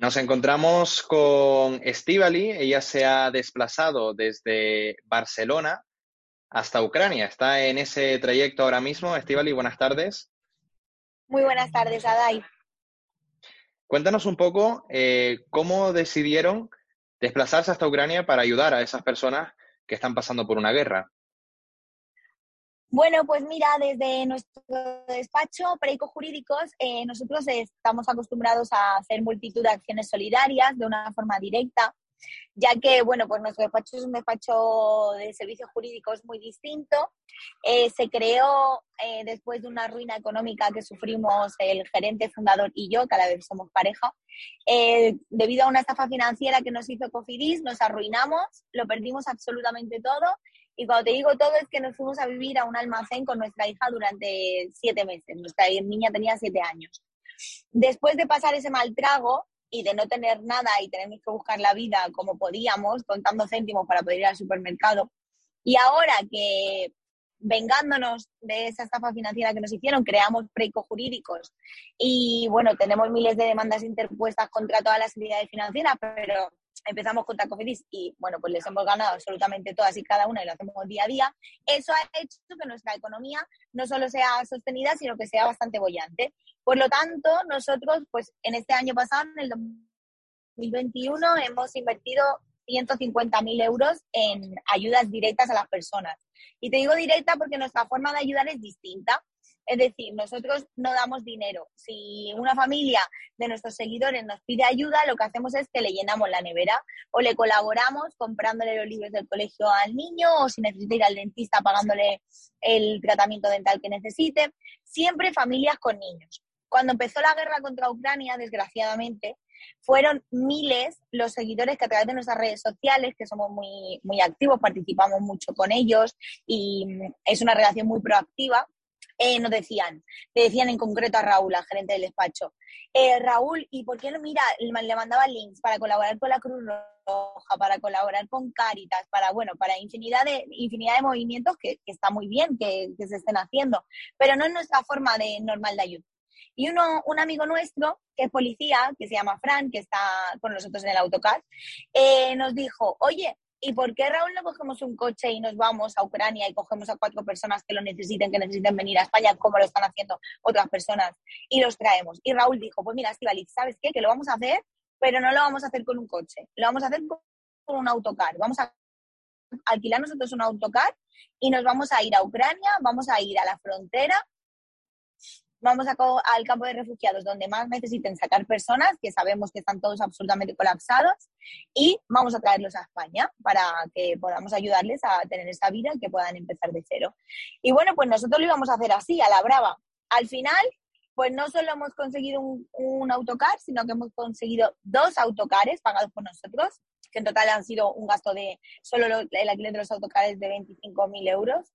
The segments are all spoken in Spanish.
Nos encontramos con Estivali. Ella se ha desplazado desde Barcelona hasta Ucrania. Está en ese trayecto ahora mismo. Estivali, buenas tardes. Muy buenas tardes, Adai. Cuéntanos un poco eh, cómo decidieron desplazarse hasta Ucrania para ayudar a esas personas que están pasando por una guerra. Bueno, pues mira, desde nuestro despacho Perico Jurídicos, eh, nosotros estamos acostumbrados a hacer multitud de acciones solidarias de una forma directa, ya que, bueno, pues nuestro despacho es un despacho de servicios jurídicos muy distinto. Eh, se creó eh, después de una ruina económica que sufrimos el gerente fundador y yo, cada vez somos pareja, debido a una estafa financiera que nos hizo Cofidis, nos arruinamos, lo perdimos absolutamente todo y cuando te digo todo es que nos fuimos a vivir a un almacén con nuestra hija durante siete meses. Nuestra niña tenía siete años. Después de pasar ese mal trago y de no tener nada y tener que buscar la vida como podíamos, contando céntimos para poder ir al supermercado, y ahora que vengándonos de esa estafa financiera que nos hicieron, creamos preico jurídicos y bueno, tenemos miles de demandas interpuestas contra todas las entidades financieras, pero empezamos contra Cofidis y bueno, pues les hemos ganado absolutamente todas y cada una y lo hacemos día a día, eso ha hecho que nuestra economía no solo sea sostenida, sino que sea bastante bollante. Por lo tanto, nosotros, pues en este año pasado, en el 2021, hemos invertido 150.000 euros en ayudas directas a las personas. Y te digo directa porque nuestra forma de ayudar es distinta. Es decir, nosotros no damos dinero. Si una familia de nuestros seguidores nos pide ayuda, lo que hacemos es que le llenamos la nevera o le colaboramos comprándole los libros del colegio al niño o si necesita ir al dentista pagándole el tratamiento dental que necesite. Siempre familias con niños. Cuando empezó la guerra contra Ucrania, desgraciadamente, fueron miles los seguidores que a través de nuestras redes sociales, que somos muy, muy activos, participamos mucho con ellos y es una relación muy proactiva, eh, nos decían, le decían en concreto a Raúl, al gerente del despacho, eh, Raúl, ¿y por qué no mira? Le mandaba links para colaborar con la Cruz Roja, para colaborar con Caritas, para, bueno, para infinidad de, infinidad de movimientos que, está muy bien que, se estén haciendo, pero no es nuestra forma de normal de ayuda. Y uno, un amigo nuestro, que es policía, que se llama Fran, que está con nosotros en el autocar, eh, nos dijo, oye, ¿Y por qué Raúl no cogemos un coche y nos vamos a Ucrania y cogemos a cuatro personas que lo necesiten, que necesiten venir a España, como lo están haciendo otras personas, y los traemos? Y Raúl dijo, pues mira, Estivaliz, ¿sabes qué? Que lo vamos a hacer, pero no lo vamos a hacer con un coche, lo vamos a hacer con un autocar. Vamos a alquilar nosotros un autocar y nos vamos a ir a Ucrania, vamos a ir a la frontera vamos al campo de refugiados donde más necesiten sacar personas, que sabemos que están todos absolutamente colapsados, y vamos a traerlos a España para que podamos ayudarles a tener esta vida y que puedan empezar de cero. Y bueno, pues nosotros lo íbamos a hacer así, a la brava. Al final, pues no solo hemos conseguido un, autocar, sino que hemos conseguido dos autocares pagados por nosotros, que en total han sido un gasto de solo el alquiler de los autocares de 25.000 euros.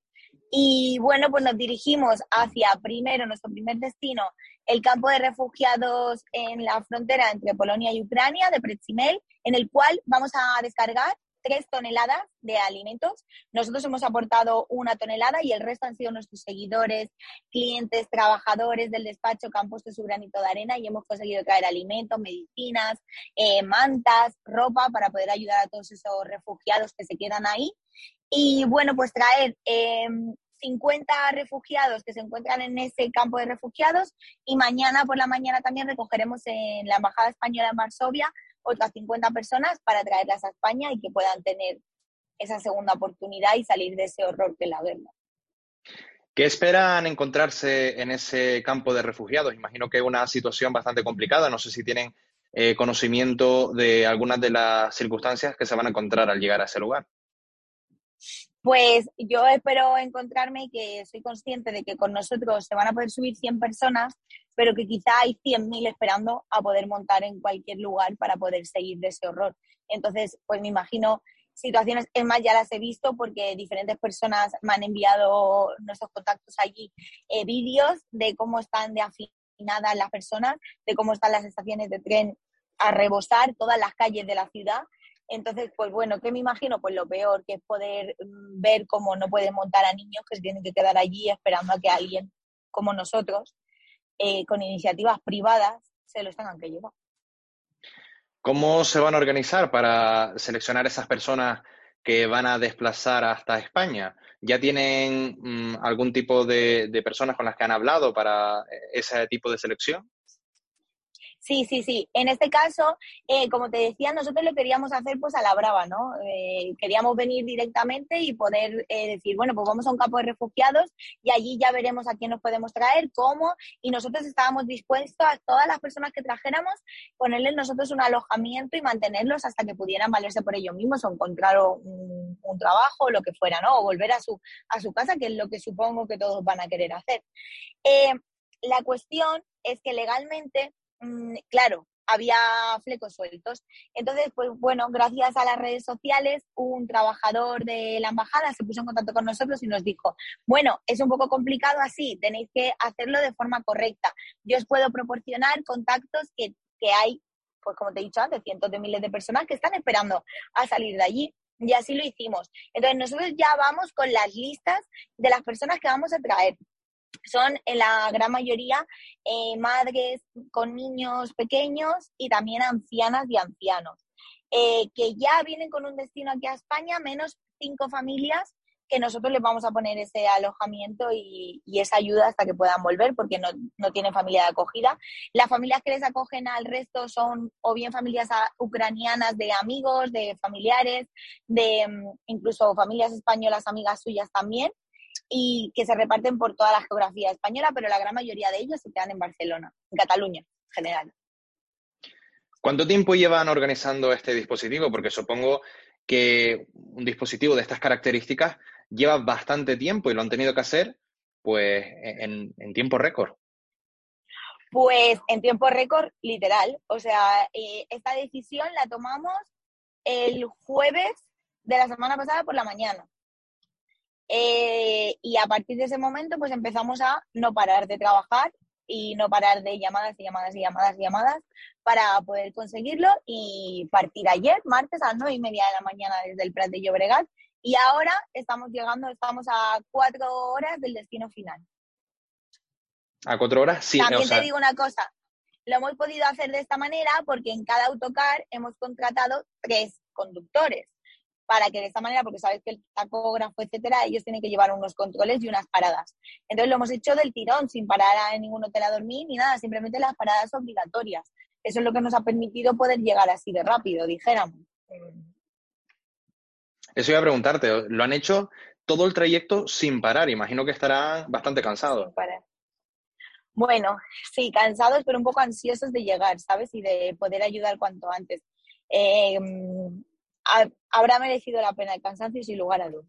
Y bueno, pues nos dirigimos hacia primero, nuestro primer destino, el campo de refugiados en la frontera entre Polonia y Ucrania, de Pretsimel, en el cual vamos a descargar tres toneladas de alimentos. Nosotros hemos aportado una tonelada y el resto han sido nuestros seguidores, clientes, trabajadores del despacho que han puesto su granito de arena y hemos conseguido traer alimentos, medicinas, eh, mantas, ropa para poder ayudar a todos esos refugiados que se quedan ahí. Y bueno, pues traer 50 em, refugiados que se encuentran en ese campo de refugiados y mañana por la mañana también recogeremos en la Embajada Española en Varsovia otras 50 personas para traerlas a España y que puedan tener esa segunda oportunidad y salir de ese horror que la guerra. ¿Qué esperan encontrarse en ese campo de refugiados? Imagino que es una situación bastante complicada. No sé si tienen eh, conocimiento de algunas de las circunstancias que se van a encontrar al llegar a ese lugar. Pues yo espero encontrarme que soy consciente de que con nosotros se van a poder subir 100 personas, pero que quizá hay 100.000 esperando a poder montar en cualquier lugar para poder seguir de ese horror. Entonces, pues me imagino situaciones, es más, ya las he visto porque diferentes personas me han enviado nuestros contactos allí eh, vídeos de cómo están de afinadas las personas, de cómo están las estaciones de tren a rebosar todas las calles de la ciudad entonces, pues bueno, ¿qué me imagino? Pues lo peor, que es poder mm, ver cómo no pueden montar a niños que se tienen que quedar allí esperando a que alguien como nosotros, eh, con iniciativas privadas, se los tengan que llevar. ¿Cómo se van a organizar para seleccionar esas personas que van a desplazar hasta España? ¿Ya tienen mm, algún tipo de, personas con las que han hablado para ese tipo de selección? Sí, sí, sí. En este caso, eh, como te decía, nosotros lo queríamos hacer pues a la brava, ¿no? Eh, queríamos venir directamente y poder eh, decir, bueno, pues vamos a un campo de refugiados y allí ya veremos a quién nos podemos traer, cómo, y nosotros estábamos dispuestos a todas las personas que trajéramos, ponerles nosotros un alojamiento y mantenerlos hasta que pudieran valerse por ellos mismos o encontrar un, un trabajo o lo que fuera, ¿no? O volver a su, a su casa, que es lo que supongo que todos van a querer hacer. la cuestión es que legalmente Mm, claro, había flecos sueltos. Entonces, pues bueno, gracias a las redes sociales, un trabajador de la embajada se puso en contacto con nosotros y nos dijo, bueno, es un poco complicado así, tenéis que hacerlo de forma correcta. Yo os puedo proporcionar contactos que, que hay, pues como te he dicho antes, cientos de miles de personas que están esperando a salir de allí. Y así lo hicimos. Entonces, nosotros ya vamos con las listas de las personas que vamos a traer son en la gran mayoría eh, madres con niños pequeños y también ancianas y ancianos, eh, que ya vienen con un destino aquí a España, menos cinco familias que nosotros les vamos a poner ese alojamiento y, esa ayuda hasta que puedan volver porque no, no, tienen familia de acogida. Las familias que les acogen al resto son o bien familias ucranianas de amigos, de familiares, de mm, incluso familias españolas, amigas suyas también y que se reparten por toda la geografía española, pero la gran mayoría de ellos se quedan en Barcelona, en Cataluña en general. ¿Cuánto tiempo llevan organizando este dispositivo? Porque supongo que un dispositivo de estas características lleva bastante tiempo y lo han tenido que hacer pues en, tiempo récord. Pues en tiempo récord, literal. O sea, eh, esta decisión la tomamos el jueves de la semana pasada por la mañana. Eh, y a partir de ese momento, pues empezamos a no parar de trabajar y no parar de llamadas y llamadas y llamadas y llamadas para poder conseguirlo y partir ayer, martes, a las nueve y media de la mañana desde el Prat de Llobregat y ahora estamos llegando, estamos a cuatro horas del destino final. ¿A cuatro horas? Sí. También te digo una cosa, lo hemos podido hacer de esta manera porque en cada autocar hemos contratado tres conductores para que de esta manera, porque sabes que el tacógrafo, etcétera, ellos tienen que llevar unos controles y unas paradas. Entonces lo hemos hecho del tirón, sin parar en ningún hotel a dormir ni nada, simplemente las paradas obligatorias. Eso es lo que nos ha permitido poder llegar así de rápido, dijéramos. Eso iba a preguntarte, ¿lo han hecho todo el trayecto sin parar? Imagino que estarán bastante cansados. Bueno, sí, cansados, pero un poco ansiosos de llegar, ¿sabes? Y de poder ayudar cuanto antes. Eh, habrá merecido la pena el cansancio sin lugar a dudas.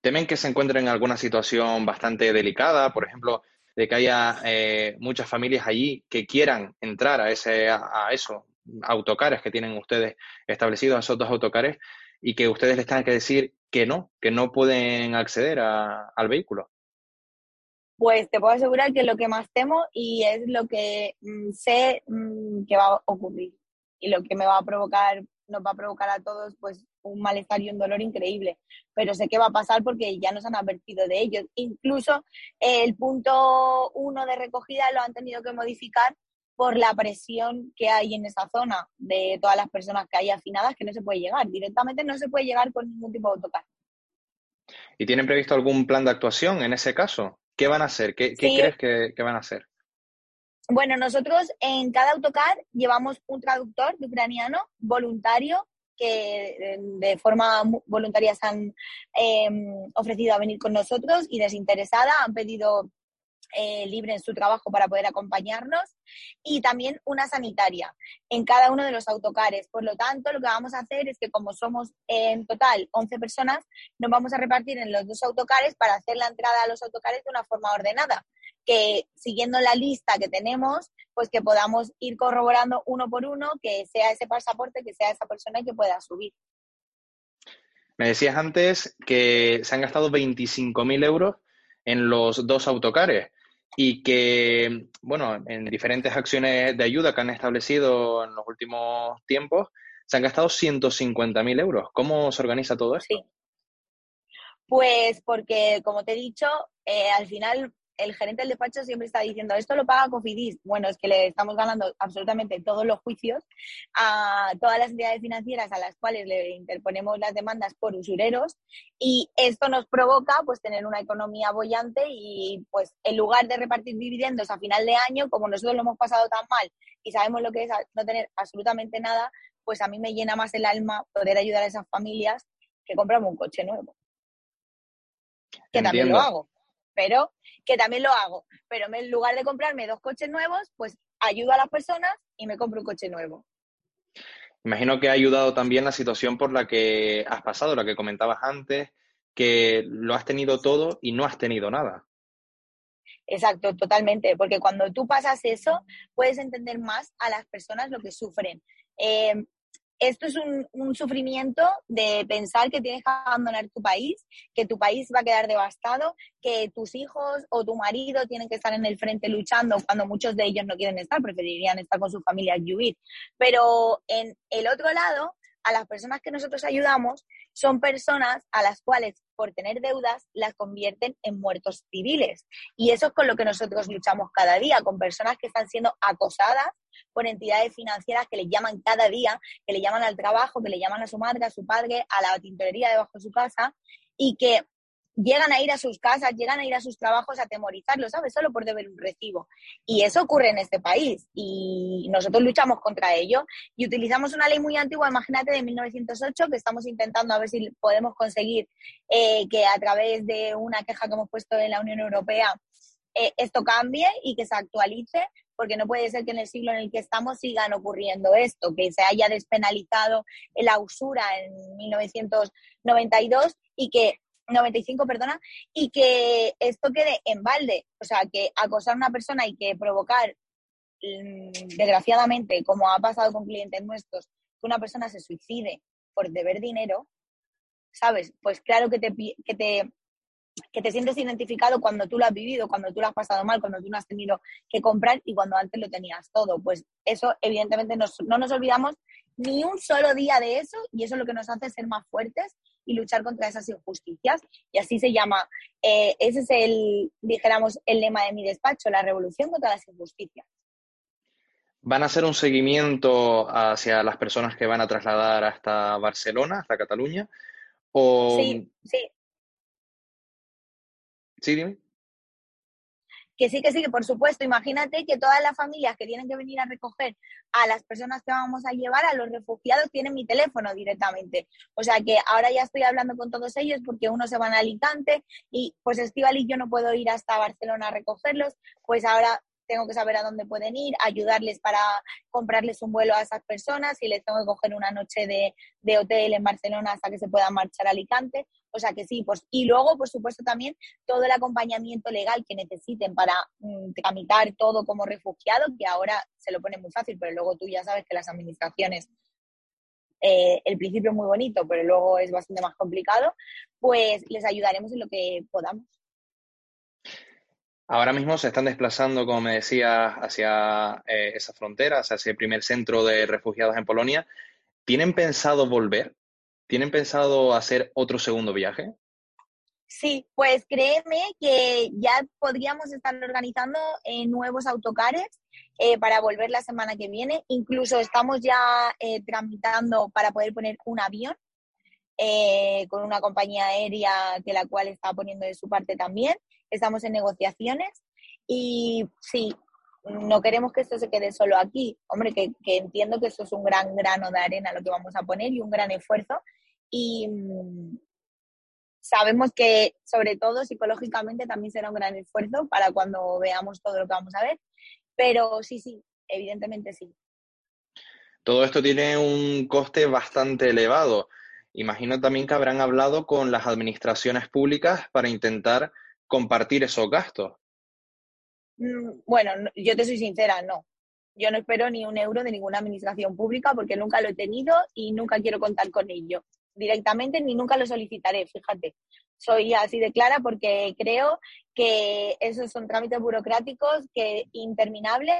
¿Temen que se encuentren en alguna situación bastante delicada? Por ejemplo, de que haya eh, muchas familias allí que quieran entrar a, ese, a, esos autocares que tienen ustedes establecidos, a esos dos autocares, y que ustedes les tengan que decir que no, que no pueden acceder al vehículo. Pues te puedo asegurar que es lo que más temo y es lo que mm, sé mm, que va a ocurrir y lo que me va a provocar nos va a provocar a todos pues un malestar y un dolor increíble. Pero sé que va a pasar porque ya nos han advertido de ello. Incluso el punto uno de recogida lo han tenido que modificar por la presión que hay en esa zona de todas las personas que hay afinadas que no se puede llegar. Directamente no se puede llegar con ningún tipo de autocar. ¿Y tienen previsto algún plan de actuación en ese caso? ¿Qué van a hacer? ¿Qué, crees que, que van a hacer? Bueno, nosotros en cada autocar llevamos un traductor de ucraniano voluntario que de forma voluntaria se han em, ofrecido a venir con nosotros y desinteresada han pedido eh, libre en su trabajo para poder acompañarnos y también una sanitaria en cada uno de los autocares. Por lo tanto, lo que vamos a hacer es que como somos en total 11 personas, nos vamos a repartir en los dos autocares para hacer la entrada a los autocares de una forma ordenada que siguiendo la lista que tenemos, pues que podamos ir corroborando uno por uno que sea ese pasaporte, que sea esa persona que pueda subir. Me decías antes que se han gastado 25.000 euros en los dos autocares y que, bueno, en diferentes acciones de ayuda que han establecido en los últimos tiempos, se han gastado 150.000 euros. ¿Cómo se organiza todo esto? Sí. Pues porque, como te he dicho, eh, al final el gerente del despacho siempre está diciendo, esto lo paga Cofidis. Bueno, es que le estamos ganando absolutamente todos los juicios a todas las entidades financieras a las cuales le interponemos las demandas por usureros y esto nos provoca pues tener una economía bollante y pues en lugar de repartir dividendos a final de año, como nosotros lo hemos pasado tan mal y sabemos lo que es no tener absolutamente nada, pues a mí me llena más el alma poder ayudar a esas familias que compramos un coche nuevo. Que también lo hago, pero que también lo hago. Pero en lugar de comprarme dos coches nuevos, pues ayudo a las personas y me compro un coche nuevo. Imagino que ha ayudado también la situación por la que has pasado, la que comentabas antes, que lo has tenido todo y no has tenido nada. Exacto, totalmente, porque cuando tú pasas eso, puedes entender más a las personas lo que sufren. Eh, esto es un, sufrimiento de pensar que tienes que abandonar tu país, que tu país va a quedar devastado, que tus hijos o tu marido tienen que estar en el frente luchando cuando muchos de ellos no quieren estar, preferirían estar con sus familias y huir. Pero en el otro lado, a las personas que nosotros ayudamos son personas a las cuales por tener deudas las convierten en muertos civiles. Y eso es con lo que nosotros luchamos cada día, con personas que están siendo acosadas por entidades financieras que le llaman cada día, que le llaman al trabajo, que le llaman a su madre, a su padre, a la tintorería debajo de su casa y que llegan a ir a sus casas, llegan a ir a sus trabajos a atemorizarlos, ¿sabes? Solo por deber un recibo. Y eso ocurre en este país y nosotros luchamos contra ello y utilizamos una ley muy antigua, imagínate, de 1908, que estamos intentando a ver si podemos conseguir eh, que a través de una queja que hemos puesto en la Unión Europea eh, esto cambie y que se actualice, porque no puede ser que en el siglo en el que estamos sigan ocurriendo esto, que se haya despenalizado la usura en 1992 y que 95, perdona, y que esto quede en balde. O sea, que acosar a una persona y que provocar, mm, desgraciadamente, como ha pasado con clientes nuestros, que una persona se suicide por deber dinero, ¿sabes? Pues claro que te, que te, que te sientes identificado cuando tú lo has vivido, cuando tú lo has pasado mal, cuando tú no has tenido que comprar y cuando antes lo tenías todo. Pues eso, evidentemente, no nos olvidamos ni un solo día de eso y eso es lo que nos hace ser más fuertes y luchar contra esas injusticias. Y así se llama, eh, ese es el, dijéramos, el lema de mi despacho, la revolución contra las injusticias. ¿Van a hacer un seguimiento hacia las personas que van a trasladar hasta Barcelona, hasta Cataluña? O... Sí, sí. Sí, dime que sí, que sí, que por supuesto, imagínate que todas las familias que tienen que venir a recoger a las personas que vamos a llevar, a los refugiados, tienen mi teléfono directamente. O sea que ahora ya estoy hablando con todos ellos porque unos se van a Alicante y pues Estival y yo no puedo ir hasta Barcelona a recogerlos, pues ahora tengo que saber a dónde pueden ir, ayudarles para comprarles un vuelo a esas personas y les tengo que coger una noche de, de hotel en Barcelona hasta que se puedan marchar a Alicante. O sea que sí, pues, y luego, por supuesto, también todo el acompañamiento legal que necesiten para mm, tramitar todo como refugiado, que ahora se lo pone muy fácil, pero luego tú ya sabes que las administraciones, eh, el principio es muy bonito, pero luego es bastante más complicado, pues les ayudaremos en lo que podamos. Ahora mismo se están desplazando, como me decía, hacia eh, esa frontera, hacia ese primer centro de refugiados en Polonia. ¿Tienen pensado volver? ¿Tienen pensado hacer otro segundo viaje? Sí, pues créeme que ya podríamos estar organizando eh, nuevos autocares eh, para volver la semana que viene. Incluso estamos ya eh, tramitando para poder poner un avión con una compañía aérea que la cual está poniendo de su parte también. Estamos en negociaciones y sí, no queremos que esto se quede solo aquí. Hombre, que, que entiendo que esto es un gran grano de arena lo que vamos a poner y un gran esfuerzo, y mm, sabemos que sobre todo psicológicamente también será un gran esfuerzo para cuando veamos todo lo que vamos a ver, pero sí, sí, evidentemente sí. Todo esto tiene un coste bastante elevado. Imagino también que habrán hablado con las administraciones públicas para intentar compartir esos gastos. Mm, bueno, yo te soy sincera, no. Yo no espero ni un euro de ninguna administración pública porque nunca lo he tenido y nunca quiero contar con ello directamente ni nunca lo solicitaré, fíjate. Soy así de clara porque creo que esos son trámites burocráticos que interminables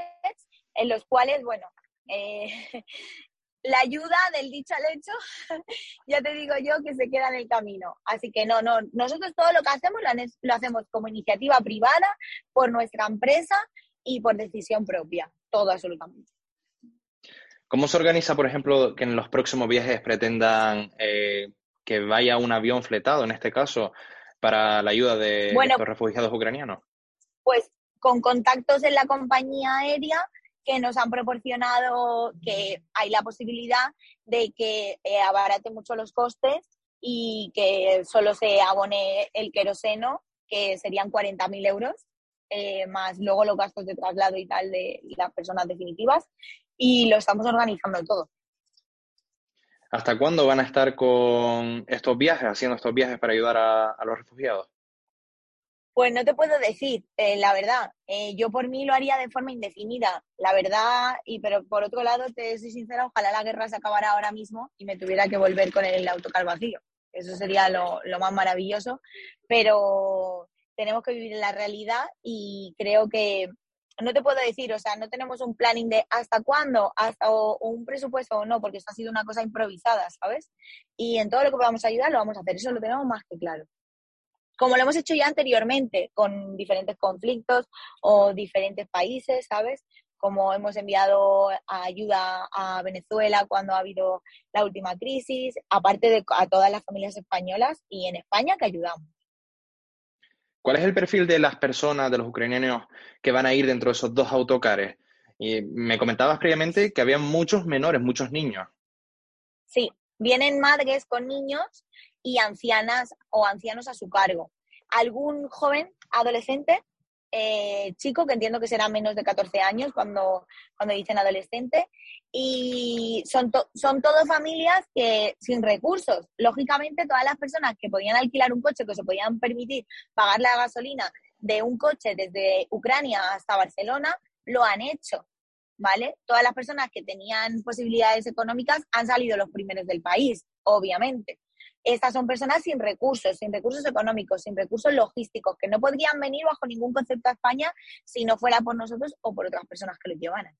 en los cuales, bueno, eh, la ayuda del dicho al hecho, ya te digo yo que se queda en el camino. Así que no, no, nosotros todo lo que hacemos lo, hacemos como iniciativa privada, por nuestra empresa y por decisión propia, todo absolutamente. ¿Cómo se organiza, por ejemplo, que en los próximos viajes pretendan eh, que vaya un avión fletado, en este caso, para la ayuda de estos refugiados ucranianos? Pues con contactos en la compañía aérea que nos han proporcionado que hay la posibilidad de que eh, abarate mucho los costes y que solo se abone el queroseno, que serían 40.000 euros, eh, más luego los gastos de traslado y tal de las personas definitivas. Y lo estamos organizando todo. ¿Hasta cuándo van a estar con estos viajes, haciendo estos viajes para ayudar a los refugiados? Pues no te puedo decir, eh, la verdad. Eh, yo por mí lo haría de forma indefinida, la verdad. Y pero por otro lado, te soy sincera, ojalá la guerra se acabara ahora mismo y me tuviera que volver con el autocar vacío. Eso sería lo, lo más maravilloso. Pero tenemos que vivir en la realidad y creo que no te puedo decir, o sea, no tenemos un planning de hasta cuándo, hasta o, un presupuesto o no, porque esto ha sido una cosa improvisada, ¿sabes? Y en todo lo que podamos ayudar lo vamos a hacer, eso lo tenemos más que claro como lo hemos hecho ya anteriormente con diferentes conflictos o diferentes países, ¿sabes? Como hemos enviado ayuda a Venezuela cuando ha habido la última crisis, aparte de a todas las familias españolas y en España que ayudamos. ¿Cuál es el perfil de las personas, de los ucranianos que van a ir dentro de esos dos autocares? Y me comentabas previamente que había muchos menores, muchos niños. Sí, vienen madres con niños y ancianas o ancianos a su cargo. Algún joven, adolescente, eh, chico, que entiendo que será menos de 14 años cuando, cuando dicen adolescente, y son, son todas familias que sin recursos. Lógicamente, todas las personas que podían alquilar un coche, que se podían permitir pagar la gasolina de un coche desde Ucrania hasta Barcelona, lo han hecho. ¿Vale? Todas las personas que tenían posibilidades económicas han salido los primeros del país, obviamente. Estas son personas sin recursos, sin recursos económicos, sin recursos logísticos, que no podrían venir bajo ningún concepto a España si no fuera por nosotros o por otras personas que los llevaran.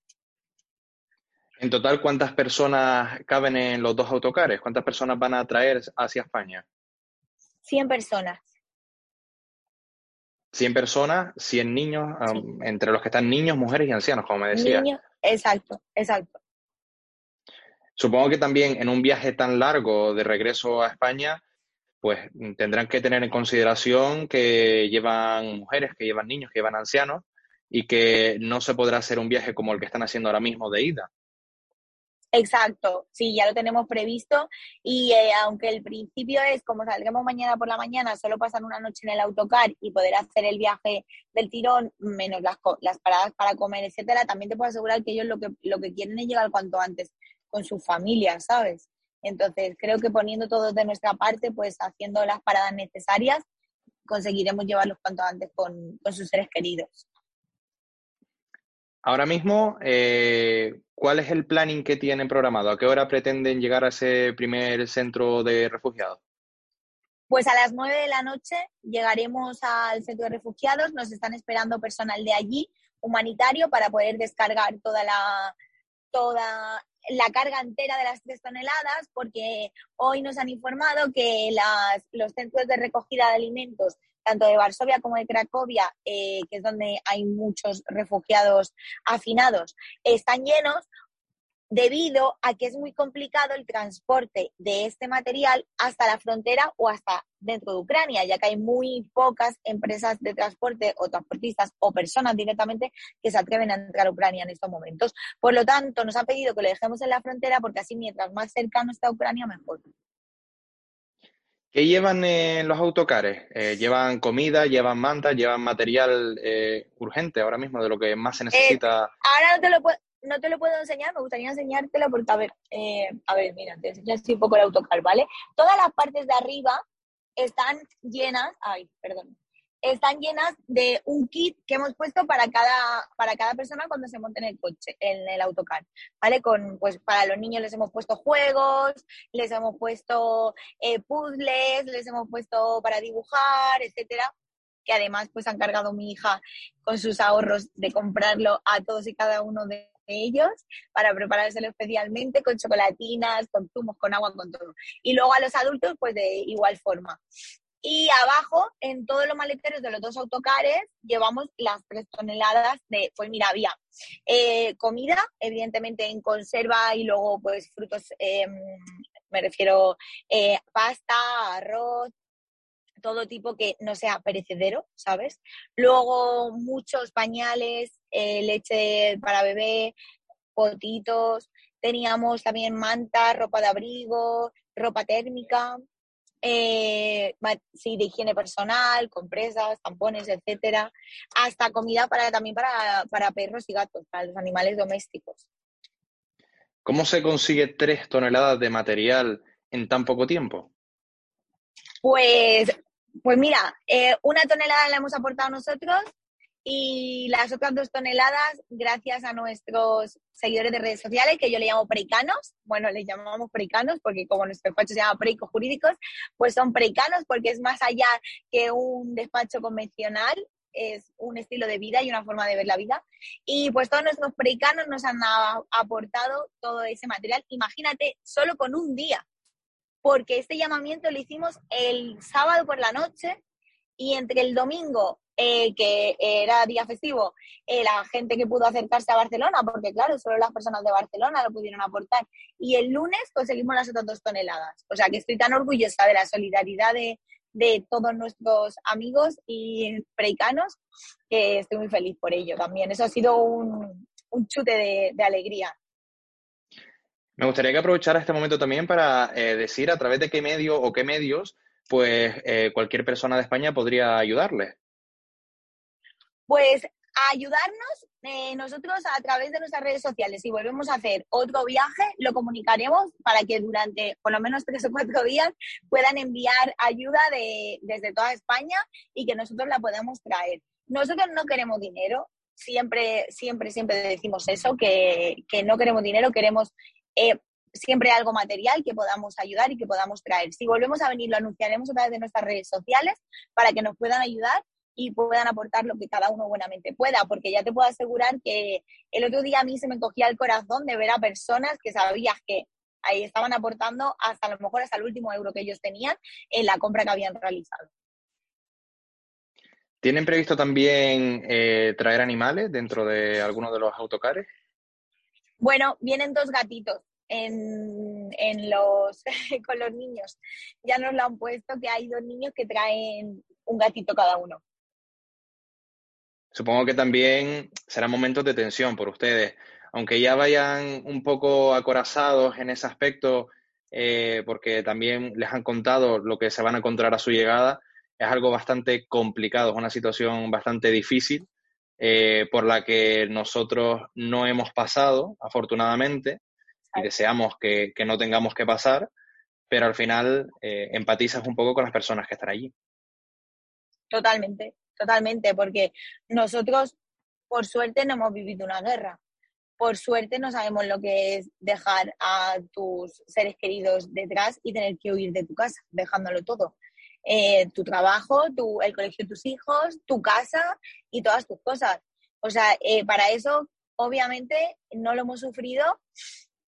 En total, ¿cuántas personas caben en los dos autocares? ¿Cuántas personas van a traer hacia España? 100 personas. 100 personas, 100 niños, entre los que están niños, mujeres y ancianos, como me decía. Niños, exacto, exacto. Supongo que también en un viaje tan largo de regreso a España, pues tendrán que tener en consideración que llevan mujeres, que llevan niños, que llevan ancianos y que no se podrá hacer un viaje como el que están haciendo ahora mismo de ida. Exacto, sí, ya lo tenemos previsto y eh, aunque el principio es como salgamos mañana por la mañana, solo pasar una noche en el autocar y poder hacer el viaje del tirón, menos las, las paradas para comer, etcétera, también te puedo asegurar que ellos lo que, lo que quieren es llegar cuanto antes con su familia, ¿sabes? Entonces, creo que poniendo todo de nuestra parte, pues haciendo las paradas necesarias, conseguiremos llevarlos cuanto antes con, sus seres queridos. Ahora mismo, eh, ¿cuál es el planning que tienen programado? ¿A qué hora pretenden llegar a ese primer centro de refugiados? Pues a las nueve de la noche llegaremos al centro de refugiados. Nos están esperando personal de allí, humanitario, para poder descargar toda la, toda la carga entera de las tres toneladas, porque hoy nos han informado que las, los centros de recogida de alimentos, tanto de Varsovia como de Cracovia, eh, que es donde hay muchos refugiados afinados, están llenos debido a que es muy complicado el transporte de este material hasta la frontera o hasta dentro de Ucrania, ya que hay muy pocas empresas de transporte o transportistas o personas directamente que se atreven a entrar a Ucrania en estos momentos. Por lo tanto, nos han pedido que lo dejemos en la frontera porque así mientras más cercano está Ucrania, mejor. ¿Qué llevan los autocares? Eh, ¿Llevan comida, llevan mantas, llevan material eh, urgente ahora mismo de lo que más se necesita? Eh, ahora no te lo puedo no te lo puedo enseñar, me gustaría enseñártelo porque, a ver, eh, a ver, mira, te enseño así un poco el autocar, ¿vale? Todas las partes de arriba están llenas, ay, perdón, están llenas de un kit que hemos puesto para cada, para cada persona cuando se monte en el coche, en el autocar, ¿vale? Con, pues para los niños les hemos puesto juegos, les hemos puesto eh, puzzles, les hemos puesto para dibujar, etcétera que además pues han cargado mi hija con sus ahorros de comprarlo a todos y cada uno de ellos para preparárselo especialmente con chocolatinas, con zumos, con agua, con todo. Y luego a los adultos, pues de igual forma. Y abajo, en todos los maleteros de los dos autocares, llevamos las tres toneladas de, pues mira, había eh, comida, evidentemente en conserva y luego pues frutos, em, me refiero eh, pasta, arroz, todo tipo que no sea perecedero, ¿sabes? Luego muchos pañales, eh, leche para bebé, potitos, teníamos también mantas, ropa de abrigo, ropa térmica, eh, sí, de higiene personal, compresas, tampones, etcétera, hasta comida para también para, para perros y gatos, para los animales domésticos. ¿Cómo se consigue tres toneladas de material en tan poco tiempo? Pues, pues mira, eh, una tonelada la hemos aportado nosotros y las otras dos toneladas, gracias a nuestros seguidores de redes sociales, que yo le llamo preicanos, bueno, les llamamos preicanos porque como nuestro despacho se llama preicos jurídicos, pues son preicanos porque es más allá que un despacho convencional, es un estilo de vida y una forma de ver la vida. Y pues todos nuestros preicanos nos han aportado todo ese material. Imagínate, solo con un día, porque este llamamiento lo hicimos el sábado por la noche y entre el domingo eh, que era día festivo, eh, la gente que pudo acercarse a Barcelona, porque claro, solo las personas de Barcelona lo pudieron aportar. Y el lunes conseguimos las otras dos toneladas. O sea que estoy tan orgullosa de la solidaridad de, todos nuestros amigos y preicanos que estoy muy feliz por ello también. Eso ha sido un, chute de, alegría. Me gustaría que aprovechara este momento también para eh, decir a través de qué medio o qué medios pues cualquier persona de España podría ayudarle. Pues ayudarnos eh, nosotros a través de nuestras redes sociales. Si volvemos a hacer otro viaje, lo comunicaremos para que durante por lo menos tres o cuatro días puedan enviar ayuda de, desde toda España y que nosotros la podamos traer. Nosotros no queremos dinero, siempre, siempre, siempre decimos eso, que, no queremos dinero, queremos eh, siempre algo material que podamos ayudar y que podamos traer. Si volvemos a venir, lo anunciaremos a través de nuestras redes sociales para que nos puedan ayudar y puedan aportar lo que cada uno buenamente pueda, porque ya te puedo asegurar que el otro día a mí se me cogía el corazón de ver a personas que sabías que ahí estaban aportando hasta a lo mejor hasta el último euro que ellos tenían en la compra que habían realizado. ¿Tienen previsto también eh, traer animales dentro de alguno de los autocares? Bueno, vienen dos gatitos en, en los, con los niños. Ya nos lo han puesto que hay dos niños que traen un gatito cada uno. Supongo que también serán momentos de tensión por ustedes, aunque ya vayan un poco acorazados en ese aspecto, eh, porque también les han contado lo que se van a encontrar a su llegada, es algo bastante complicado, es una situación bastante difícil eh, por la que nosotros no hemos pasado, afortunadamente, y deseamos que, no tengamos que pasar, pero al final eh, empatizas un poco con las personas que están allí. Totalmente, totalmente, porque nosotros, por suerte, no hemos vivido una guerra. Por suerte no sabemos lo que es dejar a tus seres queridos detrás y tener que huir de tu casa, dejándolo todo. Eh, tu trabajo, tu, el colegio de tus hijos, tu casa y todas tus cosas. O sea, eh, para eso, obviamente, no lo hemos sufrido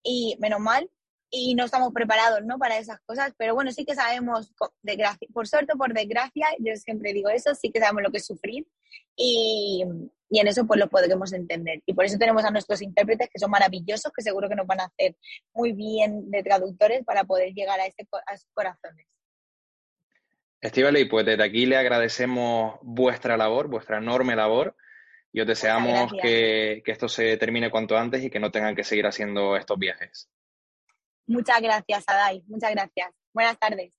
y menos mal, y no estamos preparados ¿no? para esas cosas, pero bueno, sí que sabemos, por suerte o por desgracia, yo siempre digo eso, sí que sabemos lo que es sufrir y, y, en eso pues lo podremos entender. Y por eso tenemos a nuestros intérpretes que son maravillosos, que seguro que nos van a hacer muy bien de traductores para poder llegar a, ese, a esos corazones. Estivali, pues desde aquí le agradecemos vuestra labor, vuestra enorme labor. Y os deseamos que, que esto se termine cuanto antes y que no tengan que seguir haciendo estos viajes. Muchas gracias, Adai. Muchas gracias. Buenas tardes.